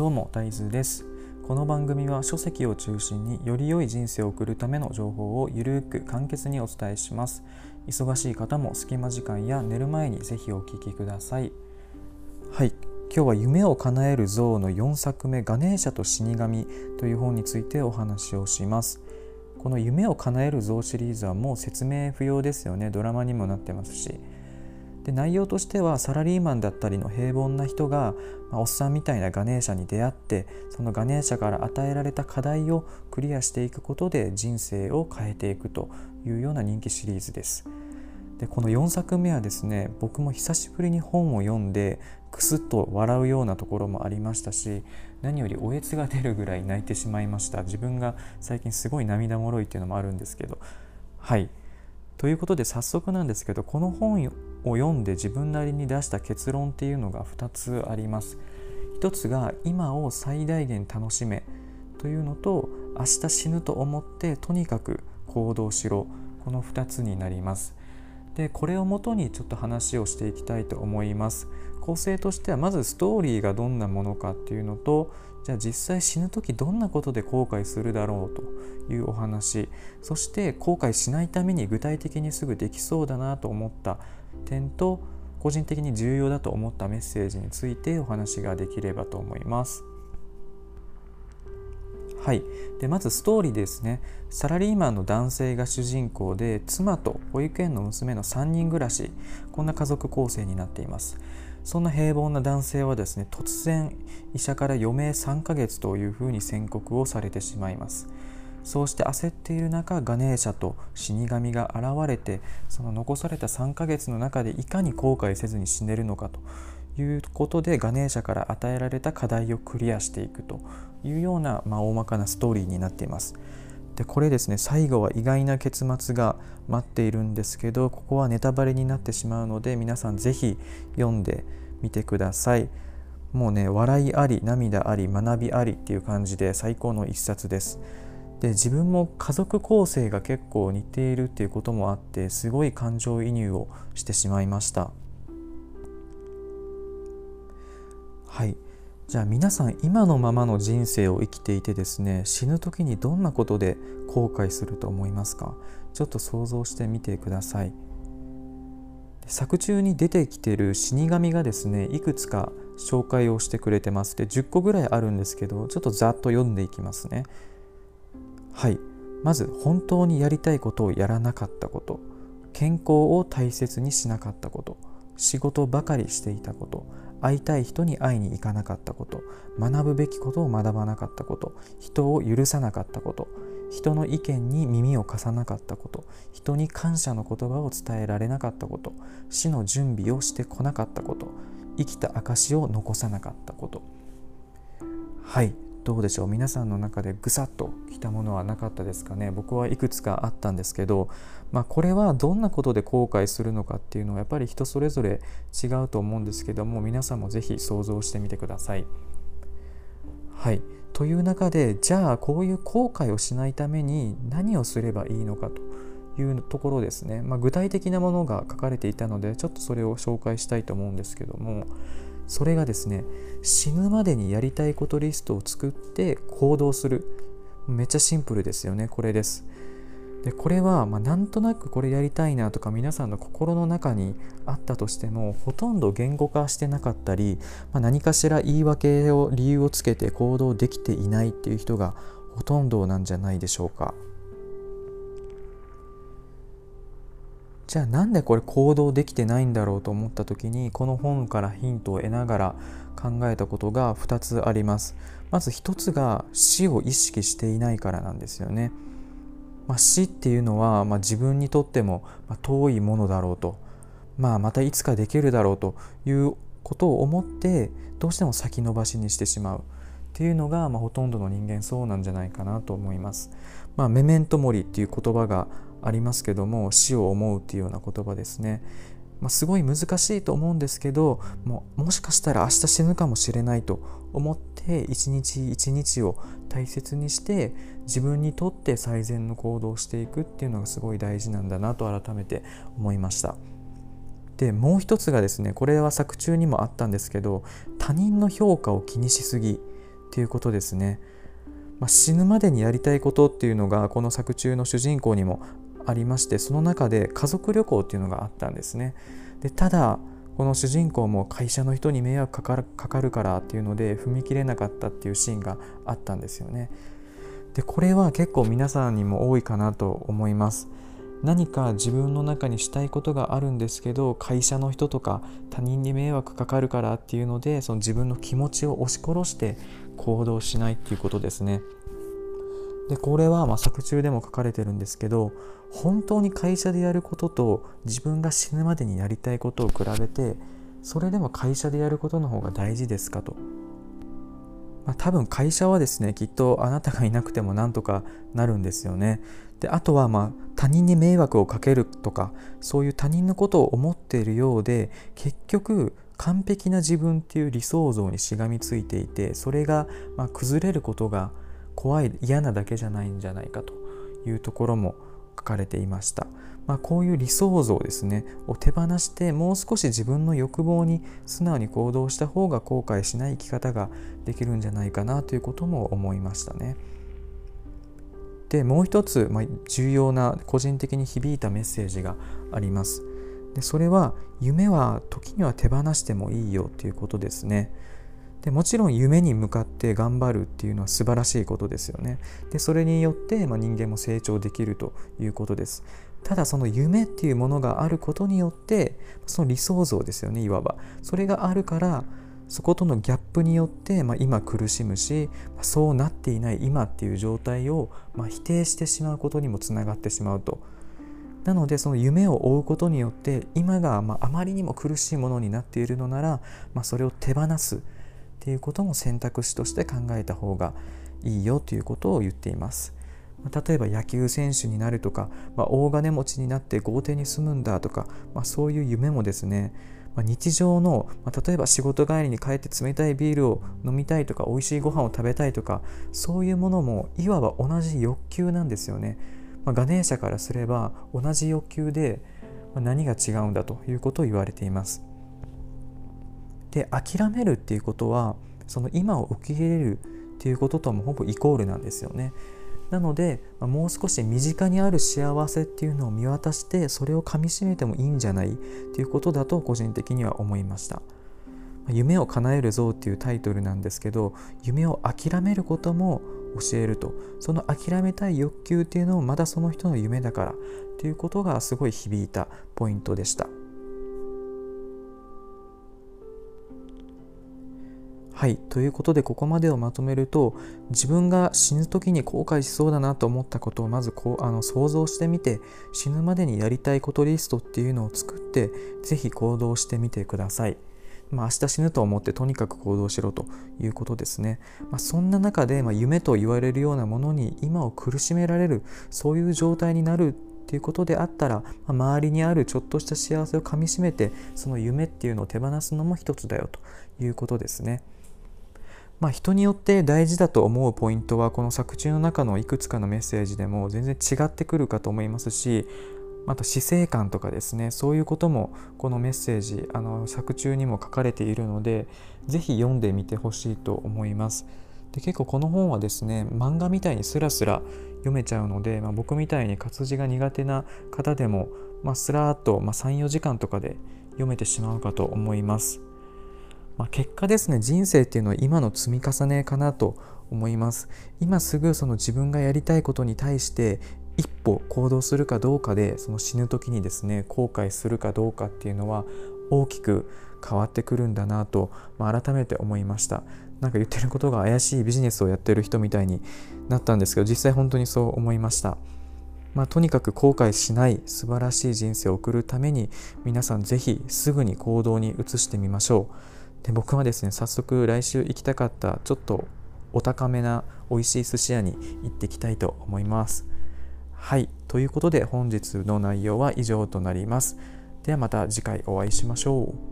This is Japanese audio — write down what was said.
どうも大豆です。この番組は書籍を中心により良い人生を送るための情報をゆるく簡潔にお伝えします。忙しい方も隙間時間や寝る前にぜひお聞きください。はい。今日は夢を叶える像の4作目ガネーシャと死神という本についてお話をします。この夢を叶える像シリーズはもう説明不要ですよね。ドラマにもなってますし。で内容としてはサラリーマンだったりの平凡な人が、まあ、おっさんみたいなガネーシャに出会ってそのガネーシャから与えられた課題をクリアしていくことで人生を変えていくというような人気シリーズです。でこの4作目はですね僕も久しぶりに本を読んでクスッと笑うようなところもありましたし何よりおえつが出るぐらい泣いてしまいました。自分が最近すごい涙もろいっていうのもあるんですけど。はい。ということで早速なんですけどこの本を読んで自分なりに出した結論っていうのが2つあります。1つが今を最大限楽しめというのと明日死ぬと思ってとにかく行動しろこの2つになります。でこれをもとにちょっと話をしていきたいと思います。構成としてはまずストーリーがどんなものかっていうのとじゃあ実際死ぬ時どんなことで後悔するだろうというお話そして後悔しないために具体的にすぐできそうだなと思った点と個人的に重要だと思ったメッセージについてお話ができればと思います。はい、でまずストーリーですね。サラリーマンの男性が主人公で妻と保育園の娘の3人暮らし。こんな家族構成になっています。そんな平凡な男性はですね突然医者から余命3ヶ月というふうに宣告をされてしまいます。そうして焦っている中ガネーシャと死神が現れてその残された3ヶ月の中でいかに後悔せずに死ねるのかと。いうことでガネーシャから与えられた課題をクリアしていくというような、まあ、大まかなストーリーになっています。でこれですね最後は意外な結末が待っているんですけどここはネタバレになってしまうので皆さん是非読んでみてください。もうね笑いあり涙あり学びありっていう感じで最高の一冊です。で自分も家族構成が結構似ているっていうこともあってすごい感情移入をしてしまいましたはい。じゃあ皆さん今のままの人生を生きていてですね死ぬ時にどんなことで後悔すると思いますか？ちょっと想像してみてください。作中に出てきてる死神がですねいくつか紹介をしてくれてます。で10個ぐらいあるんですけどちょっとざっと読んでいきますね。はい。まず本当にやりたいことをやらなかったこと。健康を大切にしなかったこと。仕事ばかりしていたこと。会いたい人に会いに行かなかったこと学ぶべきことを学ばなかったこと人を許さなかったこと人の意見に耳を貸さなかったこと人に感謝の言葉を伝えられなかったこと死の準備をしてこなかったこと生きた証を残さなかったこと。はい。どうでしょう？皆さんの中でぐさっときたものはなかったですかね？僕はいくつかあったんですけど、まあ、これはどんなことで後悔するのかっていうのはやっぱり人それぞれ違うと思うんですけども皆さんも是非想像してみてください。はい。という中でじゃあこういう後悔をしないために何をすればいいのかというところですね、まあ、具体的なものが書かれていたのでちょっとそれを紹介したいと思うんですけどもそれがですね死ぬまでにやりたいことリストを作って行動するめっちゃシンプルですよねこれですでこれはまあなんとなくこれやりたいなとか皆さんの心の中にあったとしてもほとんど言語化してなかったり、まあ、何かしら言い訳を理由をつけて行動できていないっていう人がほとんどなんじゃないでしょうか。じゃあなんでこれ行動できてないんだろうと思った時にこの本からヒントを得ながら考えたことが2つあります。まず1つが死を意識していないからなんですよね、まあ、死っていうのは、まあ、自分にとっても遠いものだろうと、まあ、またいつかできるだろうということを思ってどうしても先延ばしにしてしまう。っていうのが、まあ、ほとんどの人間そうなんじゃないかなと思います。まあ、メメントモリっていう言葉がありますけども死を思うっていうような言葉ですね。まあ、すごい難しいと思うんですけどももしかしたら明日死ぬかもしれないと思って一日一日を大切にして自分にとって最善の行動をしていくっていうのがすごい大事なんだなと改めて思いました。でもう一つがですねこれは作中にもあったんですけど他人の評価を気にしすぎっていうことですね。まあ、死ぬまでにやりたいことっていうのがこの作中の主人公にもありましてその中で家族旅行っていうのがあったんですね。でただこの主人公も会社の人に迷惑かかるからっていうので踏み切れなかったっていうシーンがあったんですよね。でこれは結構皆さんにも多いかなと思います。何か自分の中にしたいことがあるんですけど会社の人とか他人に迷惑かかるからっていうのでその自分の気持ちを押し殺して行動しないっていうことですね。でこれはま作中でも書かれてるんですけど本当に会社でやることと自分が死ぬまでにやりたいことを比べてそれでも会社でやることの方が大事ですかと、まあ、多分会社はですねきっとあなたがいなくてもなんとかなるんですよね。であとはまあ他人に迷惑をかけるとかそういう他人のことを思っているようで結局完璧な自分っていう理想像にしがみついていてそれがま崩れることが怖い嫌なだけじゃないんじゃないかというところも書かれていました、まあ、こういう理想像ですねを手放してもう少し自分の欲望に素直に行動した方が後悔しない生き方ができるんじゃないかなということも思いましたね。でもう一つ、まあ、重要な個人的に響いたメッセージがあります。でそれは夢は時には手放してもいいよということですね。でもちろん夢に向かって頑張るっていうのは素晴らしいことですよね。でそれによって、まあ、人間も成長できるということです。ただその夢っていうものがあることによってその理想像ですよねいわば。それがあるからそことのギャップによって、まあ、今苦しむし、そうなっていない今っていう状態を、まあ、否定してしまうことにもつながってしまうと。なのでその夢を追うことによって今がまあまりにも苦しいものになっているのなら、まあ、それを手放すっていうことも選択肢として考えた方がいいよということを言っています。例えば野球選手になるとか、まあ、大金持ちになって豪邸に住むんだとか、まあ、そういう夢もですね、まあ、日常の、ま例えば仕事帰りに帰って冷たいビールを飲みたいとか美味しいご飯を食べたいとかそういうものもいわば同じ欲求なんですよね。まガネーシャからすれば同じ欲求で何が違うんだということを言われています。で諦めるっていうことはその今を受け入れるっていうこととはもうほぼイコールなんですよね。なのでもう少し身近にある幸せっていうのを見渡してそれをかみしめてもいいんじゃないっていうことだと個人的には思いました。夢を叶える像っていうタイトルなんですけど夢を諦めることも教えるとその諦めたい欲求っていうのもまだその人の夢だからっていうことがすごい響いたポイントでした。はいということでここまでをまとめると自分が死ぬ時に後悔しそうだなと思ったことをまずこうあの想像してみて死ぬまでにやりたいことリストっていうのを作って是非行動してみてください。まあ、明日死ぬと思ってとにかく行動しろということですね。まあ、そんな中で、ま、夢と言われるようなものに今を苦しめられるそういう状態になるっていうことであったら、まあ、周りにあるちょっとした幸せをかみしめてその夢っていうのを手放すのも一つだよということですね。まあ、人によって大事だと思うポイントはこの作中の中のいくつかのメッセージでも全然違ってくるかと思いますしまた死生観とかですねそういうこともこのメッセージあの作中にも書かれているので是非読んでみてほしいと思います。で結構この本はですね漫画みたいにスラスラ読めちゃうので、まあ、僕みたいに活字が苦手な方でも、まあ、スラーっと、まあ、34時間とかで読めてしまうかと思います。まあ、結果ですね人生っていうのは今の積み重ねかなと思います。今すぐその自分がやりたいことに対して一歩行動するかどうかでその死ぬ時にですね後悔するかどうかっていうのは大きく変わってくるんだなと、まあ、改めて思いました。なんか言ってることが怪しいビジネスをやってる人みたいになったんですけど実際本当にそう思いました。まあ、とにかく後悔しない素晴らしい人生を送るために皆さん是非すぐに行動に移してみましょう。で僕はですね早速来週行きたかったちょっとお高めな美味しい寿司屋に行ってきたいと思います。はいということで本日の内容は以上となります。ではまた次回お会いしましょう。